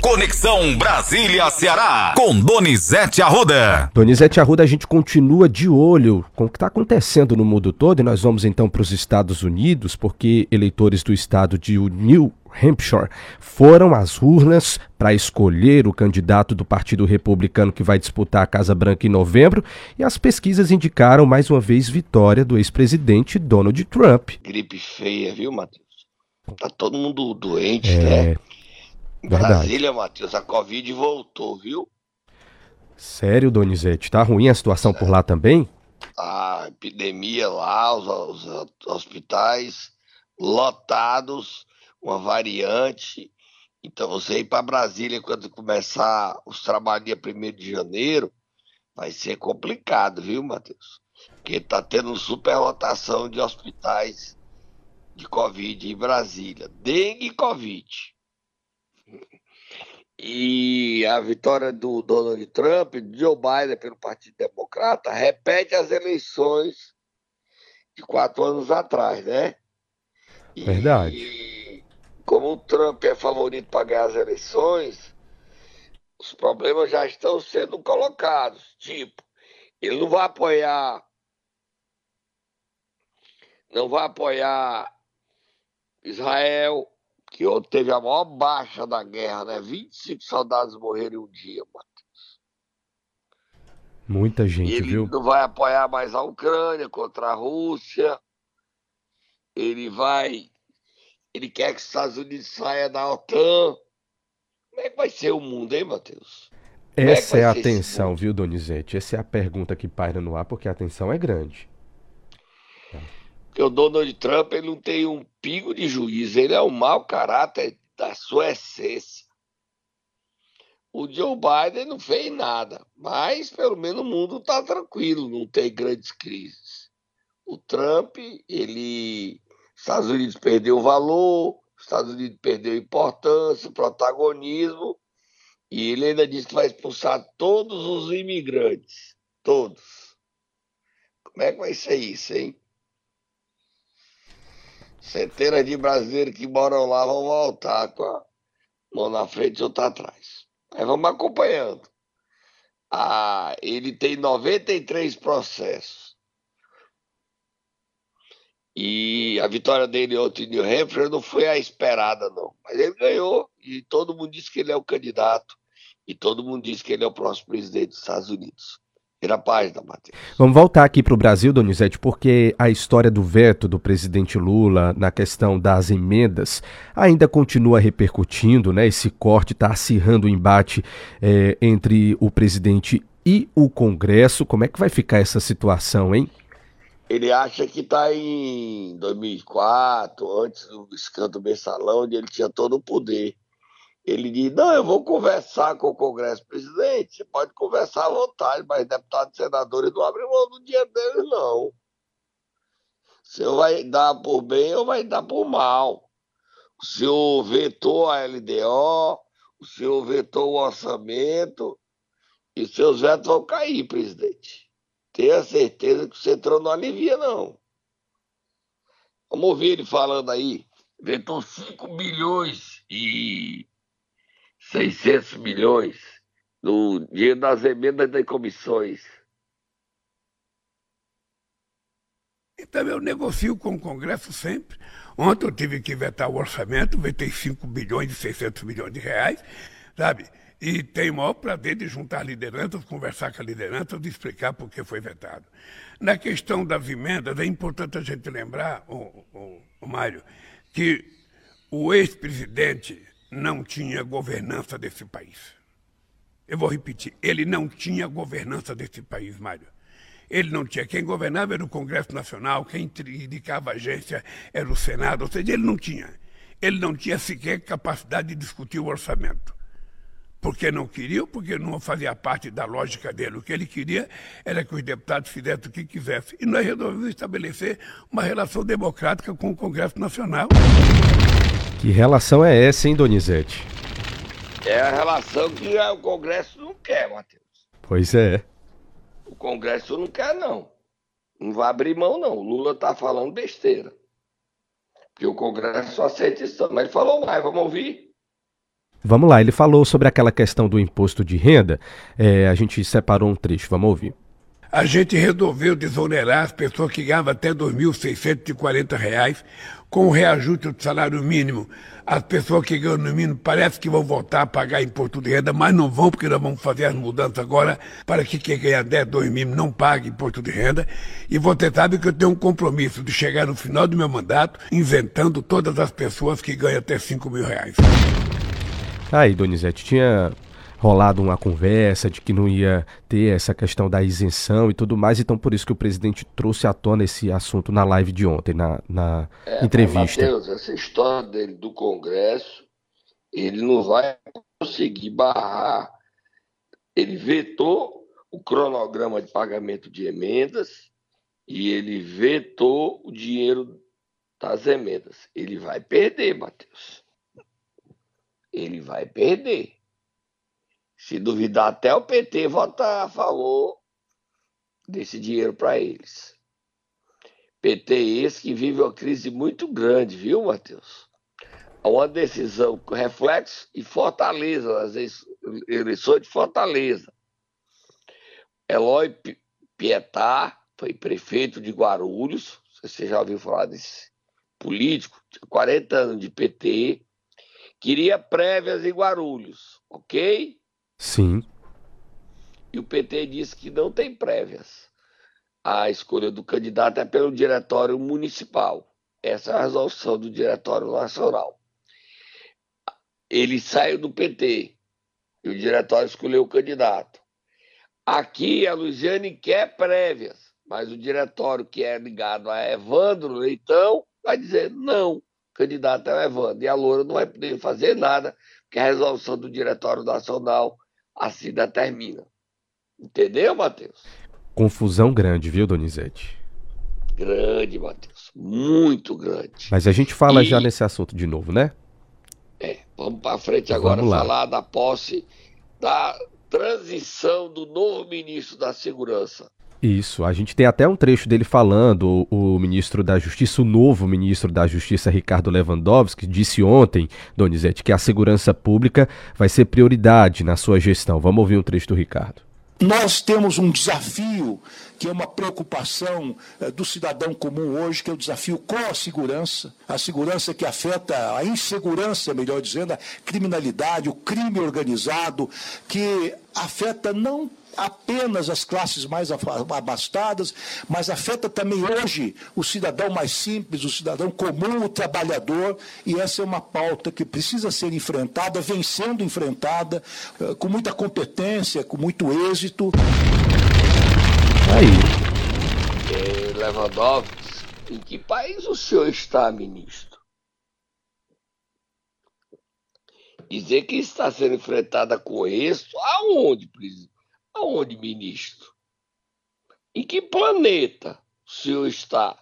Conexão Brasília-Ceará, com Donizete Arruda. Donizete Arruda, a gente continua de olho com o que está acontecendo no mundo todo e nós vamos então para os Estados Unidos, porque eleitores do estado de New Hampshire foram às urnas para escolher o candidato do Partido Republicano que vai disputar a Casa Branca em novembro e as pesquisas indicaram mais uma vez vitória do ex-presidente Donald Trump. Gripe feia, viu, Matheus? Tá todo mundo doente, é... né? Verdade. Brasília, Matheus, a Covid voltou, viu? Sério, Donizete? Tá ruim a situação por lá também? A epidemia lá, os, os hospitais lotados, uma variante. Então, você ir para Brasília quando começar os trabalhos dia 1 de janeiro, vai ser complicado, viu, Matheus? Porque tá tendo superlotação de hospitais de Covid em Brasília. Dengue e Covid. E a vitória do Donald Trump, Joe Biden pelo Partido Democrata, repete as eleições de quatro anos atrás, né? Verdade. E como o Trump é favorito para ganhar as eleições, os problemas já estão sendo colocados. Tipo, ele não vai apoiar. Não vai apoiar Israel, que ontem teve a maior baixa da guerra, né? 25 soldados morreram em um dia, Matheus. Muita gente, ele viu? não vai apoiar mais a Ucrânia contra a Rússia. Ele vai. Ele quer que os Estados Unidos saia da OTAN. Como é que vai ser o mundo, hein, Matheus? Como Essa é vai a mundo? viu, Donizete? Essa é a pergunta que paira no ar, porque a tensão é grande. Porque o Donald Trump ele não tem um pingo de juízo, ele é um mau caráter da sua essência. O Joe Biden não fez nada, mas pelo menos o mundo está tranquilo, não tem grandes crises. O Trump, ele. Estados Unidos perdeu valor, Estados Unidos perdeu importância, protagonismo, e ele ainda disse que vai expulsar todos os imigrantes. Todos. Como é que vai ser isso, hein? Centenas de brasileiros que moram lá vão voltar com a mão na frente e outra atrás. Aí vamos acompanhando. Ah, ele tem 93 processos. E a vitória dele ontem em New Hampshire não foi a esperada, não. Mas ele ganhou e todo mundo disse que ele é o candidato. E todo mundo disse que ele é o próximo presidente dos Estados Unidos. Vira a página, Matheus. Vamos voltar aqui para o Brasil, Donizete, porque a história do veto do presidente Lula na questão das emendas ainda continua repercutindo, né? Esse corte está acirrando o embate eh, entre o presidente e o Congresso. Como é que vai ficar essa situação, hein? Ele acha que está em 2004, antes do escândalo mensalão, onde ele tinha todo o poder. Ele diz: Não, eu vou conversar com o Congresso presidente. Você pode conversar à vontade, mas deputados e senadores não abrem mão do dinheiro deles, não. Senhor vai dar por bem ou vai dar por mal. O senhor vetou a LDO, o senhor vetou o orçamento, e os seus vetos vão cair, presidente. Tenha certeza que o Centrão não alivia, não. Vamos ouvir ele falando aí. Vetou 5 bilhões e 600 milhões no dinheiro das emendas das comissões. Então eu negocio com o Congresso sempre. Ontem eu tive que vetar o orçamento, vetei 5 bilhões e 600 milhões de reais, sabe? E tenho o maior prazer de juntar lideranças, conversar com a liderança, de explicar por que foi vetado. Na questão das emendas, é importante a gente lembrar, o, o, o Mário, que o ex-presidente não tinha governança desse país. Eu vou repetir, ele não tinha governança desse país, Mário. Ele não tinha. Quem governava era o Congresso Nacional, quem indicava agência era o Senado, ou seja, ele não tinha. Ele não tinha sequer capacidade de discutir o orçamento. Porque não queria porque não fazia parte da lógica dele. O que ele queria era que os deputados fizessem o que quisessem. E nós resolvemos estabelecer uma relação democrática com o Congresso Nacional. Que relação é essa, hein, Donizete? É a relação que o Congresso não quer, Matheus. Pois é. O Congresso não quer, não. Não vai abrir mão, não. O Lula tá falando besteira. Porque o Congresso só aceita isso. Mas ele falou mais, vamos ouvir. Vamos lá, ele falou sobre aquela questão do imposto de renda. É, a gente separou um trecho, vamos ouvir. A gente resolveu desonerar as pessoas que ganhavam até R$ 2.640 com o reajuste do salário mínimo. As pessoas que ganham no mínimo parece que vão voltar a pagar imposto de renda, mas não vão, porque nós vamos fazer as mudanças agora para que quem ganha 10, 2 mil não pague imposto de renda. E você sabe que eu tenho um compromisso de chegar no final do meu mandato isentando todas as pessoas que ganham até 5 mil reais. Aí, Donizete, tinha rolado uma conversa de que não ia ter essa questão da isenção e tudo mais, então por isso que o presidente trouxe à tona esse assunto na live de ontem, na, na é, entrevista. Matheus, essa história dele do Congresso, ele não vai conseguir barrar. Ele vetou o cronograma de pagamento de emendas e ele vetou o dinheiro das emendas. Ele vai perder, Matheus ele vai perder. Se duvidar, até o PT votar a favor desse dinheiro para eles. PT esse que vive uma crise muito grande, viu, Matheus? Uma decisão com reflexo e Fortaleza, as eleições de Fortaleza. Eloy Pietá foi prefeito de Guarulhos, você já ouviu falar desse político, tinha 40 anos de PT, Queria prévias em Guarulhos, ok? Sim. E o PT disse que não tem prévias. A escolha do candidato é pelo Diretório Municipal. Essa é a resolução do Diretório Nacional. Ele saiu do PT e o Diretório escolheu o candidato. Aqui a Luiziane quer prévias, mas o Diretório, que é ligado a Evandro Leitão, vai dizer não candidato é o Evandro. E a Loura não vai poder fazer nada, porque a resolução do Diretório Nacional assim determina. Entendeu, Matheus? Confusão grande, viu, Donizete? Grande, Matheus. Muito grande. Mas a gente fala e... já nesse assunto de novo, né? É, vamos para frente agora falar da posse, da transição do novo ministro da Segurança. Isso, a gente tem até um trecho dele falando, o, ministro da Justiça, o novo ministro da Justiça, Ricardo Lewandowski, disse ontem, Donizete, que a segurança pública vai ser prioridade na sua gestão. Vamos ouvir um trecho do Ricardo. Nós temos um desafio que é uma preocupação eh, do cidadão comum hoje, que é o desafio com a segurança, a segurança que afeta a insegurança, melhor dizendo, a criminalidade, o crime organizado, que afeta não apenas as classes mais abastadas, mas afeta também hoje o cidadão mais simples, o cidadão comum, o trabalhador, e essa é uma pauta que precisa ser enfrentada, vem sendo enfrentada eh, com muita competência, com muito êxito. Aí. É, Lewandowski, em que país o senhor está, ministro? Dizer que está sendo enfrentada com êxito, aonde, presidente? Aonde, ministro? Em que planeta o senhor está?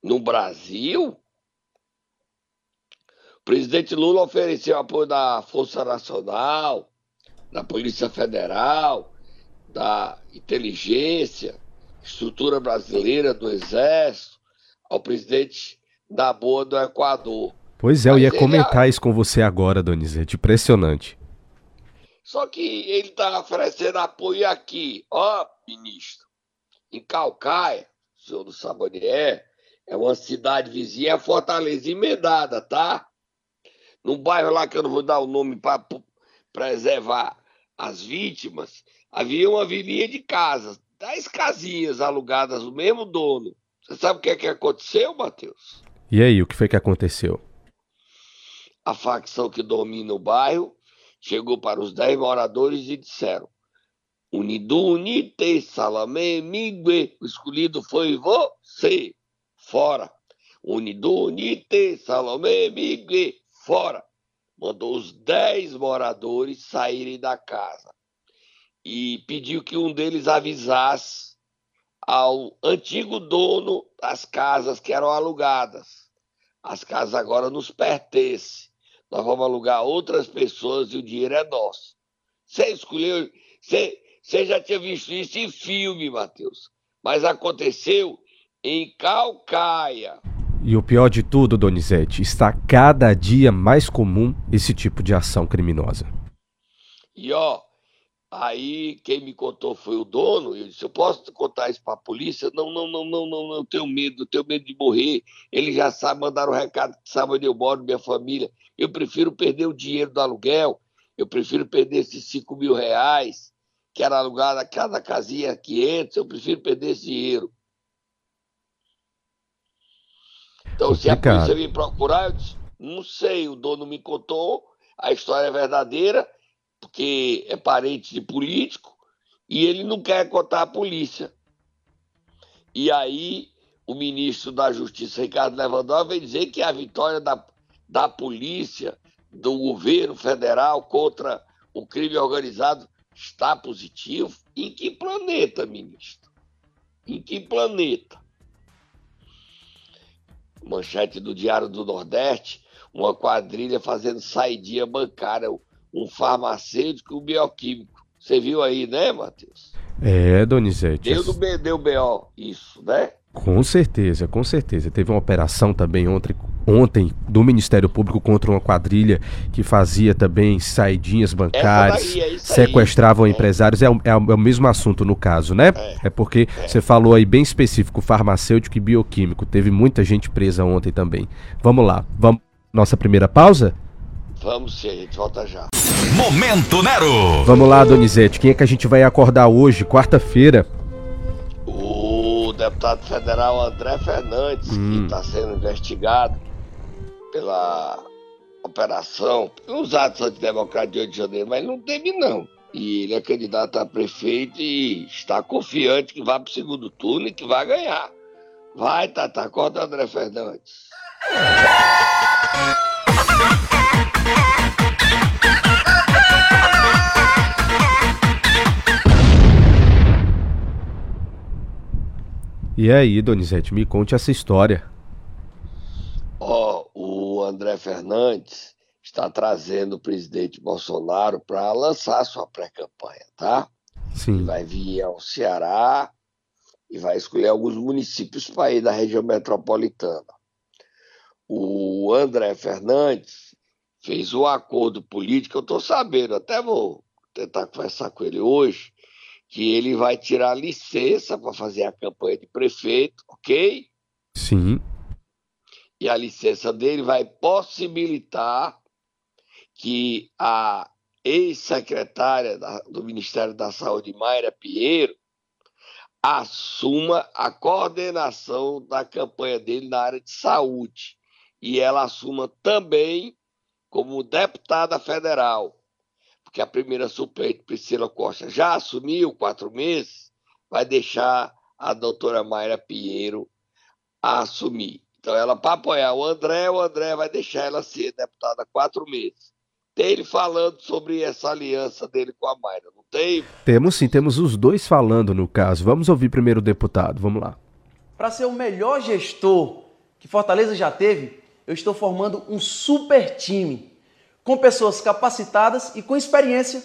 No Brasil? O presidente Lula ofereceu apoio da Força Nacional, da Polícia Federal, da inteligência, estrutura brasileira do Exército, ao presidente da Boa do Equador. Pois é, eu ia comentar isso com você agora, Donizete. Impressionante. Só que ele está oferecendo apoio aqui. Ó, ministro, em Calcaia, o senhor do Sabonier, é uma cidade vizinha, é Fortaleza emendada, tá? Num bairro lá que eu não vou dar o nome para preservar as vítimas, havia uma vilinha de casas, dez casinhas alugadas do mesmo dono. Você sabe o que é que aconteceu, Matheus? E aí, o que foi que aconteceu? A facção que domina o bairro chegou para os dez moradores e disseram: Unido, unite, salame, migue, o escolhido foi você, fora. Unido, unite, salame, migue, fora. Mandou os dez moradores saírem da casa e pediu que um deles avisasse ao antigo dono das casas que eram alugadas. As casas agora nos pertencem nós vamos alugar outras pessoas e o dinheiro é nosso. Você escolheu, você, você já tinha visto isso em filme, Matheus, mas aconteceu em Calcaia. E o pior de tudo, Donizete, está cada dia mais comum esse tipo de ação criminosa. E ó, aí quem me contou foi o dono, eu disse, eu posso contar isso para a polícia? Não, não, não, não, não, não, eu tenho medo, eu tenho medo de morrer. Ele já sabe mandar o um recado, sabe onde eu moro, minha família. Eu prefiro perder o dinheiro do aluguel, eu prefiro perder esses 5 mil reais, que era alugado a cada casinha 500, eu prefiro perder esse dinheiro. Então, se a polícia me procurar, eu disse, não sei, o dono me contou, a história é verdadeira, porque é parente de político, e ele não quer contar à polícia. E aí, o ministro da Justiça, Ricardo Lewandowski, vem dizer que a vitória da, da polícia, do governo federal contra o crime organizado está positivo. Em que planeta, ministro? Em que planeta? manchete do Diário do Nordeste, uma quadrilha fazendo saidinha bancária, um farmacêutico e um bioquímico. Você viu aí, né, Matheus? É, Donizete. Deu, do, deu BO isso, né? Com certeza, com certeza. Teve uma operação também ontem, ontem do Ministério Público contra uma quadrilha que fazia também saidinhas bancárias, daí, é sequestravam é. empresários. É, é, é, o mesmo assunto no caso, né? É, é porque é. você falou aí bem específico, farmacêutico e bioquímico. Teve muita gente presa ontem também. Vamos lá, vamos. Nossa primeira pausa? Vamos sim, a gente volta já. Momento Nero! Vamos lá, Donizete. Quem é que a gente vai acordar hoje, quarta-feira? Deputado federal André Fernandes, hum. que está sendo investigado pela operação, pelos atos antidemocráticos de 8 de janeiro, mas não teve não. E ele é candidato a prefeito e está confiante que vai para o segundo turno e que vai ganhar. Vai, Tata, acorda André Fernandes. E aí, Donizete, me conte essa história. Ó, oh, o André Fernandes está trazendo o presidente Bolsonaro para lançar sua pré-campanha, tá? Sim. Ele vai vir ao Ceará e vai escolher alguns municípios para ir da região metropolitana. O André Fernandes fez um acordo político, eu estou sabendo, até vou tentar conversar com ele hoje, que ele vai tirar licença para fazer a campanha de prefeito, ok? Sim. E a licença dele vai possibilitar que a ex-secretária do Ministério da Saúde, Mayra Pinheiro, assuma a coordenação da campanha dele na área de saúde. E ela assuma também como deputada federal que a primeira suplente, Priscila Costa, já assumiu quatro meses, vai deixar a doutora Mayra Pinheiro assumir. Então, ela, para apoiar o André, o André vai deixar ela ser deputada quatro meses. Tem ele falando sobre essa aliança dele com a Mayra, não tem? Temos sim, temos os dois falando no caso. Vamos ouvir primeiro o deputado, vamos lá. Para ser o melhor gestor que Fortaleza já teve, eu estou formando um super time com pessoas capacitadas e com experiência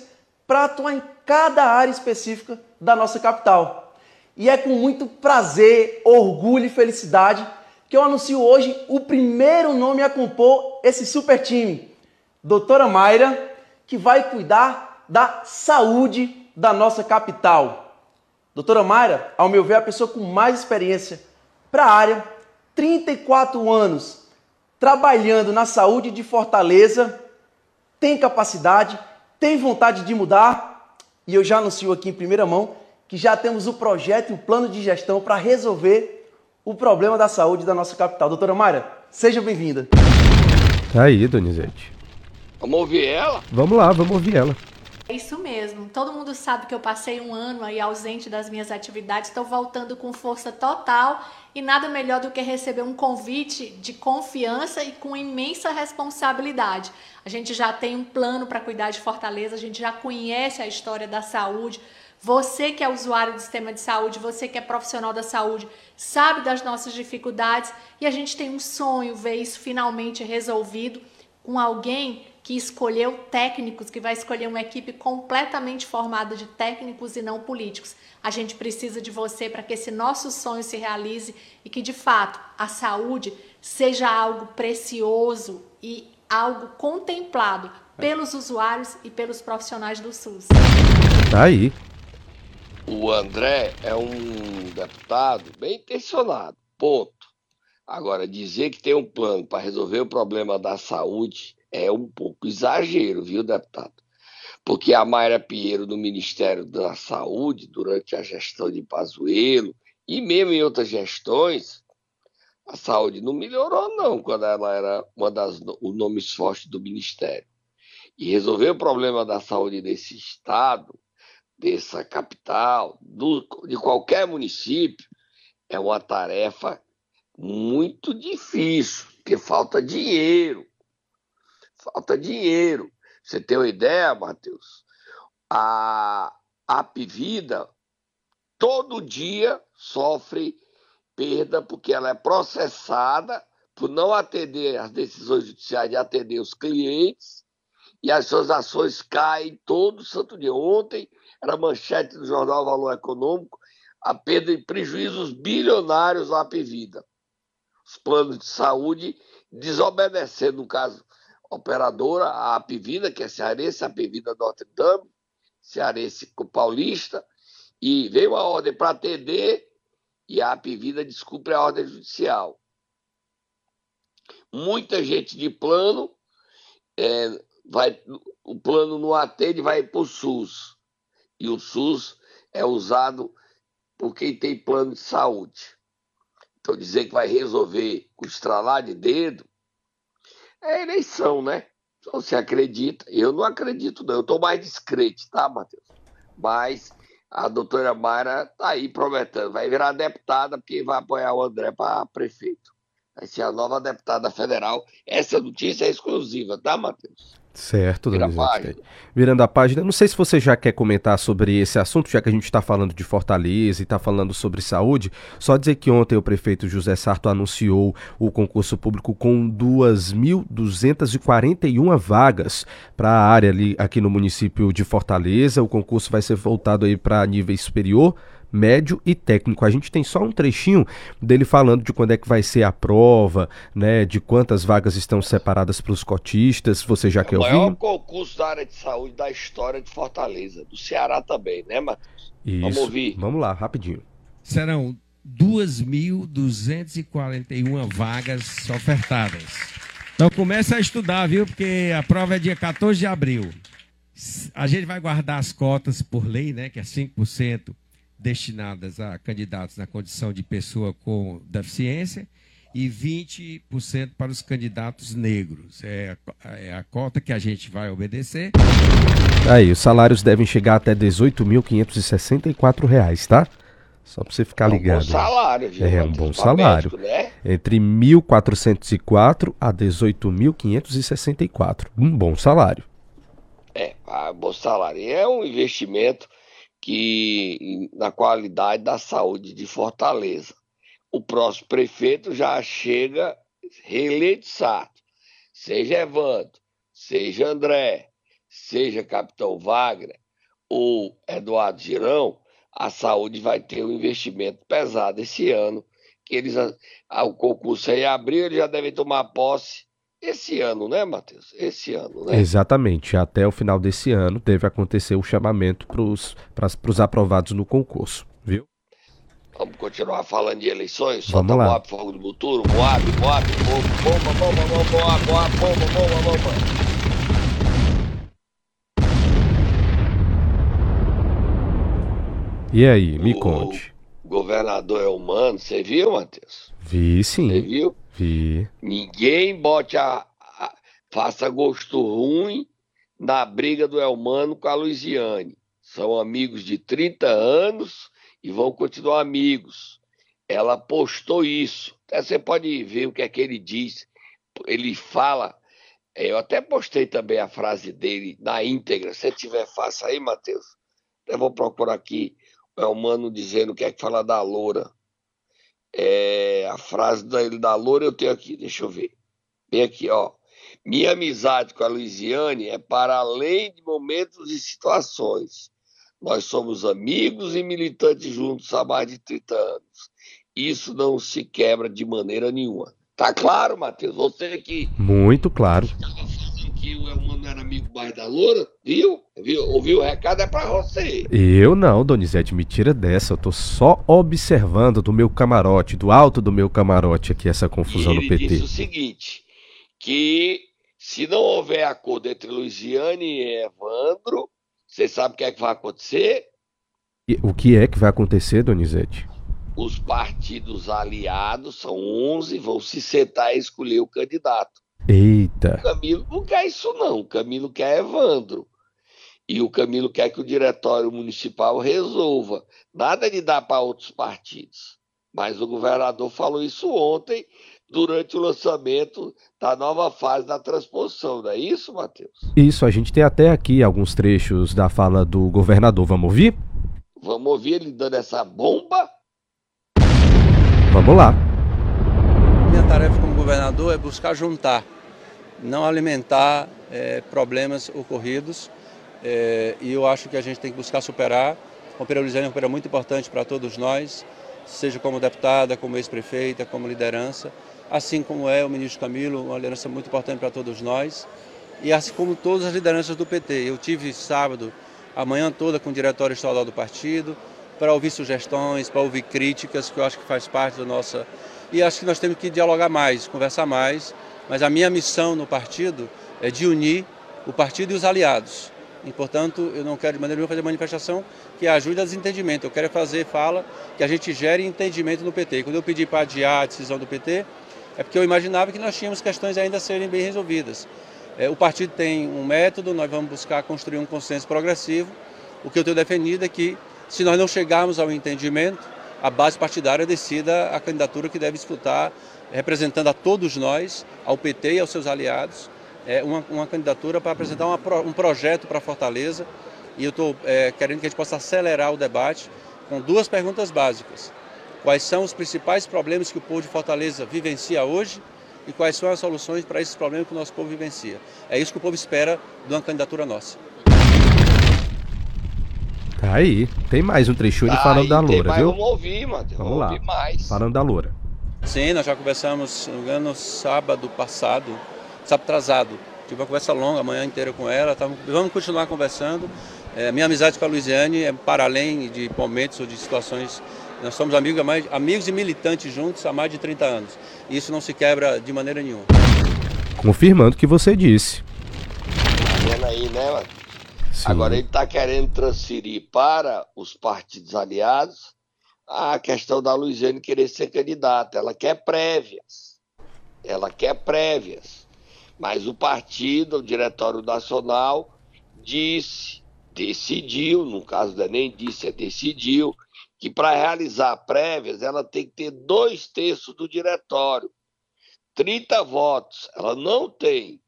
para atuar em cada área específica da nossa capital. E é com muito prazer, orgulho e felicidade que eu anuncio hoje o primeiro nome a compor esse super time, doutora Mayra, que vai cuidar da saúde da nossa capital. Doutora Mayra, ao meu ver, é a pessoa com mais experiência para a área, 34 anos, trabalhando na saúde de Fortaleza tem capacidade, tem vontade de mudar, e eu já anuncio aqui em primeira mão que já temos o projeto e o plano de gestão para resolver o problema da saúde da nossa capital. Doutora Mayra, seja bem-vinda. Tá aí, Donizete. Vamos ouvir ela? Vamos lá, vamos ouvir ela. É isso mesmo. Todo mundo sabe que eu passei um ano aí ausente das minhas atividades, estou voltando com força total e nada melhor do que receber um convite de confiança e com imensa responsabilidade. A gente já tem um plano para cuidar de Fortaleza, a gente já conhece a história da saúde. Você que é usuário do sistema de saúde, você que é profissional da saúde, sabe das nossas dificuldades e a gente tem um sonho ver isso finalmente resolvido com alguém que escolheu técnicos, que vai escolher uma equipe completamente formada de técnicos e não políticos. A gente precisa de você para que esse nosso sonho se realize e que, de fato, a saúde seja algo precioso e algo contemplado pelos usuários e pelos profissionais do SUS. Tá aí. O André é um deputado bem intencionado, ponto. Agora, dizer que tem um plano para resolver o problema da saúde é um pouco exagero, viu, deputado? Porque a Mayra Pinheiro, no Ministério da Saúde, durante a gestão de Pazuello, e mesmo em outras gestões, a saúde não melhorou, não, quando ela era uma das nomes fortes do Ministério. E resolver o problema da saúde desse Estado, dessa capital, do, de qualquer município, é uma tarefa muito difícil, porque falta dinheiro. Falta dinheiro. Você tem uma ideia, Matheus? A Apivida todo dia sofre perda porque ela é processada por não atender as decisões judiciais de atender os clientes e as suas ações caem todo santo dia. Ontem era manchete do jornal Valor Econômico a perda de prejuízos bilionários à Apivida. Os planos de saúde desobedecendo, no caso, operadora, a Apivida, que é cearense, a Apivida Notre Dame, cearense paulista, e veio a ordem para atender e a Apivida descumpre a ordem judicial. Muita gente de plano, é, vai, o plano não atende, vai para o SUS. E o SUS é usado por quem tem plano de saúde. Então, dizer que vai resolver com estralar de dedo é eleição, né? Então, você acredita? Eu não acredito, não. Eu estou mais discreto, tá, Matheus? Mas a doutora Mayra está aí prometendo, vai virar deputada porque vai apoiar o André para prefeito. Vai ser a nova deputada federal. Essa notícia é exclusiva, tá, Matheus? Certo, Vira. Virando a página, não sei se você já quer comentar sobre esse assunto, já que a gente está falando de Fortaleza e está falando sobre saúde. Só dizer que ontem o prefeito José Sarto anunciou o concurso público com 2.241 vagas para a área ali aqui no município de Fortaleza. O concurso vai ser voltado aí para nível superior médio e técnico. A gente tem só um trechinho dele falando de quando é que vai ser a prova, né, de quantas vagas estão separadas para os cotistas. Você já é quer ouvir? O maior concurso da área de saúde da história de Fortaleza, do Ceará também, né, Matheus? Isso. Vamos ouvir. Vamos lá, rapidinho. Serão 2.241 vagas ofertadas. Então começa a estudar, viu? Porque a prova é dia 14 de abril. A gente vai guardar as cotas por lei, né? Que é 5% destinadas a candidatos na condição de pessoa com deficiência e 20% para os candidatos negros. É a, é a, cota que a gente vai obedecer. Aí, os salários devem chegar até R$ 18.564, tá? Só para você ficar ligado. É um bom salário, viu? É um bom salário. Médico, né? Entre 1.404 a 18.564. Um bom salário. É, um bom salário. É um investimento que na qualidade da saúde de Fortaleza. O próximo prefeito já chega reeleito Sarto, seja Evandro, seja André, seja Capitão Wagner ou Eduardo Girão, a saúde vai ter um investimento pesado esse ano, que eles o concurso aí abriu, eles já devem tomar posse esse ano, né, Matheus? Esse ano, né? Exatamente. Até o final desse ano deve acontecer o chamamento para os aprovados no concurso, viu? Vamos continuar falando de eleições? Vamos lá. Moab, fogo do Buturo, Moab, Moab, bomba, bomba, bomba, Moab, Moab, bomba, bomba, bomba. E aí, me o conte. governador é humano, você viu, Matheus? Vi sim. Você viu? Vi. Ninguém bote a, a, faça gosto ruim na briga do Elmano com a Luiziane. São amigos de 30 anos e vão continuar amigos. Ela postou isso. Até você pode ver o que é que ele diz. Ele fala. Eu até postei também a frase dele na íntegra. Se tiver, faça aí, Matheus. Eu vou procurar aqui o Elmano dizendo o que é que fala da loura. É, a frase da, da Loura eu tenho aqui, deixa eu ver. Bem aqui, ó. Minha amizade com a Luiziane é para além de momentos e situações. Nós somos amigos e militantes juntos há mais de 30 anos. Isso não se quebra de maneira nenhuma. Tá claro, Matheus? Você que. Muito claro. Que o Elmano era amigo mais da Loura, viu? viu? Ouviu o recado? É pra você. Eu não, Donizete, me tira dessa. Eu tô só observando do meu camarote, do alto do meu camarote aqui, essa confusão no PT. Ele disse o seguinte: que se não houver acordo entre Luiziane e Evandro, você sabe o que é que vai acontecer? E o que é que vai acontecer, Donizete? Os partidos aliados, são 11, vão se sentar e escolher o candidato. Eita. O Camilo não quer isso, não. O Camilo quer Evandro. E o Camilo quer que o diretório municipal resolva. Nada de dar para outros partidos. Mas o governador falou isso ontem, durante o lançamento da nova fase da transposição, não é isso, Matheus? Isso, a gente tem até aqui alguns trechos da fala do governador. Vamos ouvir? Vamos ouvir ele dando essa bomba? Vamos lá. Minha tarefa como governador é buscar juntar, não alimentar é, problemas ocorridos. É, e eu acho que a gente tem que buscar superar. A Companheira Luiziane é uma companheira muito importante para todos nós, seja como deputada, como ex-prefeita, como liderança, assim como é o ministro Camilo, uma liderança muito importante para todos nós, e assim como todas as lideranças do PT. Eu tive sábado a manhã toda com o diretório estadual do partido, para ouvir sugestões, para ouvir críticas, que eu acho que faz parte da nossa. E acho que nós temos que dialogar mais, conversar mais, mas a minha missão no partido é de unir o partido e os aliados. E, portanto, eu não quero de maneira nenhuma fazer manifestação que ajude a desentendimento. Eu quero fazer fala que a gente gere entendimento no PT. Quando eu pedi para adiar a decisão do PT, é porque eu imaginava que nós tínhamos questões ainda a serem bem resolvidas. É, o partido tem um método, nós vamos buscar construir um consenso progressivo. O que eu tenho defendido é que, se nós não chegarmos ao entendimento, a base partidária decida a candidatura que deve disputar, representando a todos nós, ao PT e aos seus aliados, é, uma, uma candidatura para apresentar uma, um projeto para Fortaleza. E eu estou é, querendo que a gente possa acelerar o debate com duas perguntas básicas. Quais são os principais problemas que o povo de Fortaleza vivencia hoje? e quais são as soluções para esses problemas que o nosso povo vivencia. É isso que o povo espera de uma candidatura nossa. Tá aí. Tem mais um trechinho tá falando aí, da Loura, viu? Vamos ouvir, mano. Vamos lá. Mais. Falando da Loura. Sim, nós já conversamos, se não me engano, sábado passado, sábado atrasado. Tive uma conversa longa, a manhã inteira com ela. Tava, vamos continuar conversando. É, minha amizade com a Luiziane é para além de momentos ou de situações nós somos amigos, mais, amigos e militantes juntos há mais de 30 anos. E isso não se quebra de maneira nenhuma. Confirmando o que você disse. Tá vendo aí, né, mano? Agora ele está querendo transferir para os partidos aliados a questão da Luiziane querer ser candidata. Ela quer prévias. Ela quer prévias. Mas o partido, o Diretório Nacional, disse, decidiu, no caso da nem disse, é decidiu, que para realizar prévias ela tem que ter dois terços do diretório, 30 votos. Ela não tem.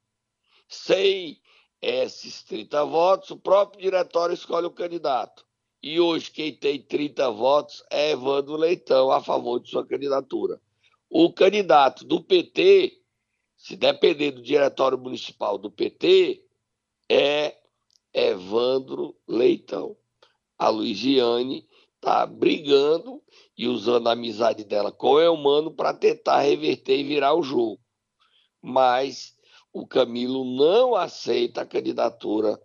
Sem esses 30 votos, o próprio diretório escolhe o candidato. E hoje quem tem 30 votos é Evandro Leitão a favor de sua candidatura. O candidato do PT, se depender do diretório municipal do PT, é Evandro Leitão. A Luiziane tá brigando e usando a amizade dela com o Elmano para tentar reverter e virar o jogo. Mas o Camilo não aceita a candidatura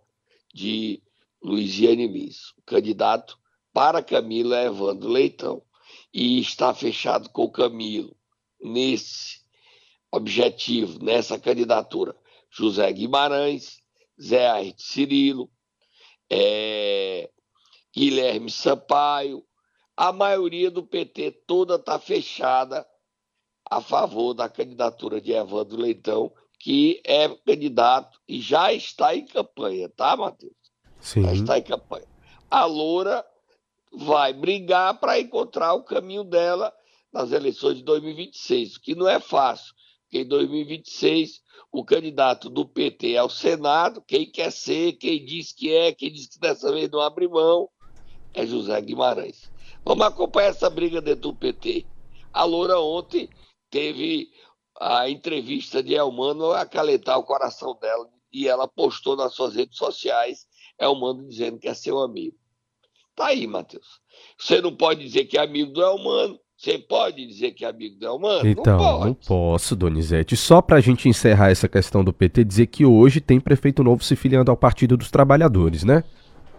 de Luiziane Miss. O candidato para Camilo é Evandro Leitão. E está fechado com o Camilo nesse objetivo, nessa candidatura. José Guimarães, Zé Ayrton Cirilo, é, Guilherme Sampaio, a maioria do PT toda está fechada a favor da candidatura de Evandro Leitão, que é candidato e já está em campanha, tá, Matheus? Sim. Já está em campanha. A Loura vai brigar para encontrar o caminho dela nas eleições de 2026, o que não é fácil, porque em 2026 o candidato do PT ao Senado, quem quer ser, quem diz que é, quem diz que dessa vez não abre mão, é José Guimarães. Vamos acompanhar essa briga dentro do PT. A Loura ontem teve a entrevista de Elmano acalentar o coração dela e ela postou nas suas redes sociais Elmano dizendo que é seu amigo. Tá aí, Matheus. Você não pode dizer que é amigo do Elmano Você pode dizer que é amigo do Elmano? Então, não, não posso, Donizete. Só para a gente encerrar essa questão do PT, dizer que hoje tem prefeito novo se filiando ao Partido dos Trabalhadores, né?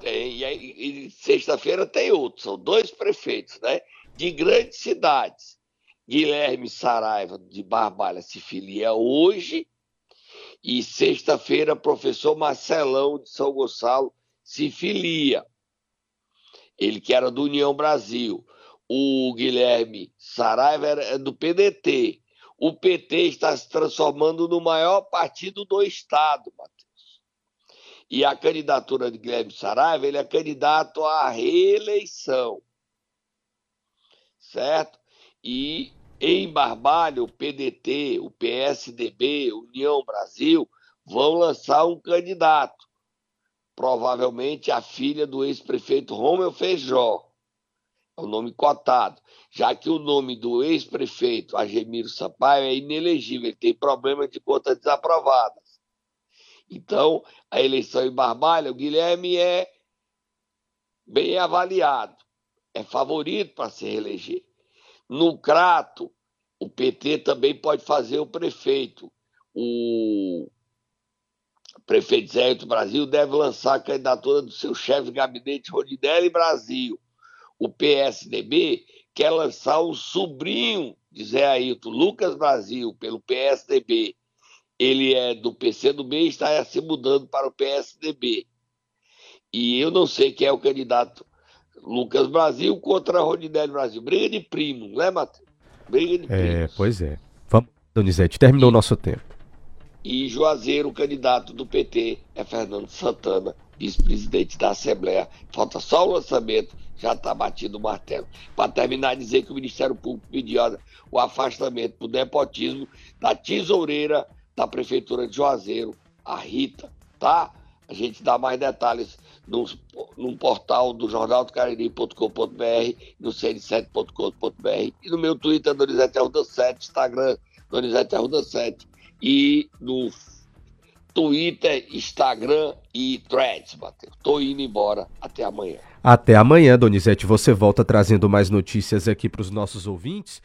Tem, e, e sexta-feira tem outro, são dois prefeitos, né? De grandes cidades. Guilherme Saraiva, de Barbalha, se filia hoje. E sexta-feira, professor Marcelão, de São Gonçalo, se filia. Ele que era do União Brasil o Guilherme Saraiva é do PDT. O PT está se transformando no maior partido do Estado, Matheus. E a candidatura de Guilherme Saraiva, ele é candidato à reeleição. Certo? E em Barbalho, o PDT, o PSDB, União Brasil, vão lançar um candidato. Provavelmente a filha do ex-prefeito Romeu Feijó é o nome cotado, já que o nome do ex-prefeito Agemiro Sampaio é inelegível, ele tem problema de contas desaprovadas. Então, a eleição em Barbalha, o Guilherme é bem avaliado, é favorito para se reeleger. No Crato, o PT também pode fazer o prefeito. O prefeito Zé do Brasil deve lançar a candidatura do seu chefe de gabinete, Rodidelli Brasil o PSDB quer lançar o sobrinho de Zé Ailton, Lucas Brasil, pelo PSDB. Ele é do PCdoB e está se mudando para o PSDB. E eu não sei quem é o candidato Lucas Brasil contra Rodinelli Brasil. Briga de primos, né, Matheus? Briga de primos. É, pois é. Vamos, Donizete, terminou o nosso tempo. E Juazeiro, o candidato do PT, é Fernando Santana, vice-presidente da Assembleia. Falta só o lançamento já está batido o martelo. Para terminar, dizer que o Ministério Público pediu o afastamento por nepotismo da tesoureira da Prefeitura de Juazeiro, a Rita, tá? A gente dá mais detalhes no, no portal do jornal do Cariri.com.br, no cn7.com.br e no meu Twitter, Donizete Arruda 7, Instagram, Donizete Arruda 7 e no Twitter, Instagram e Threads, Matheus. Tô indo embora. Até amanhã. Até amanhã, Donizete. Você volta trazendo mais notícias aqui para os nossos ouvintes.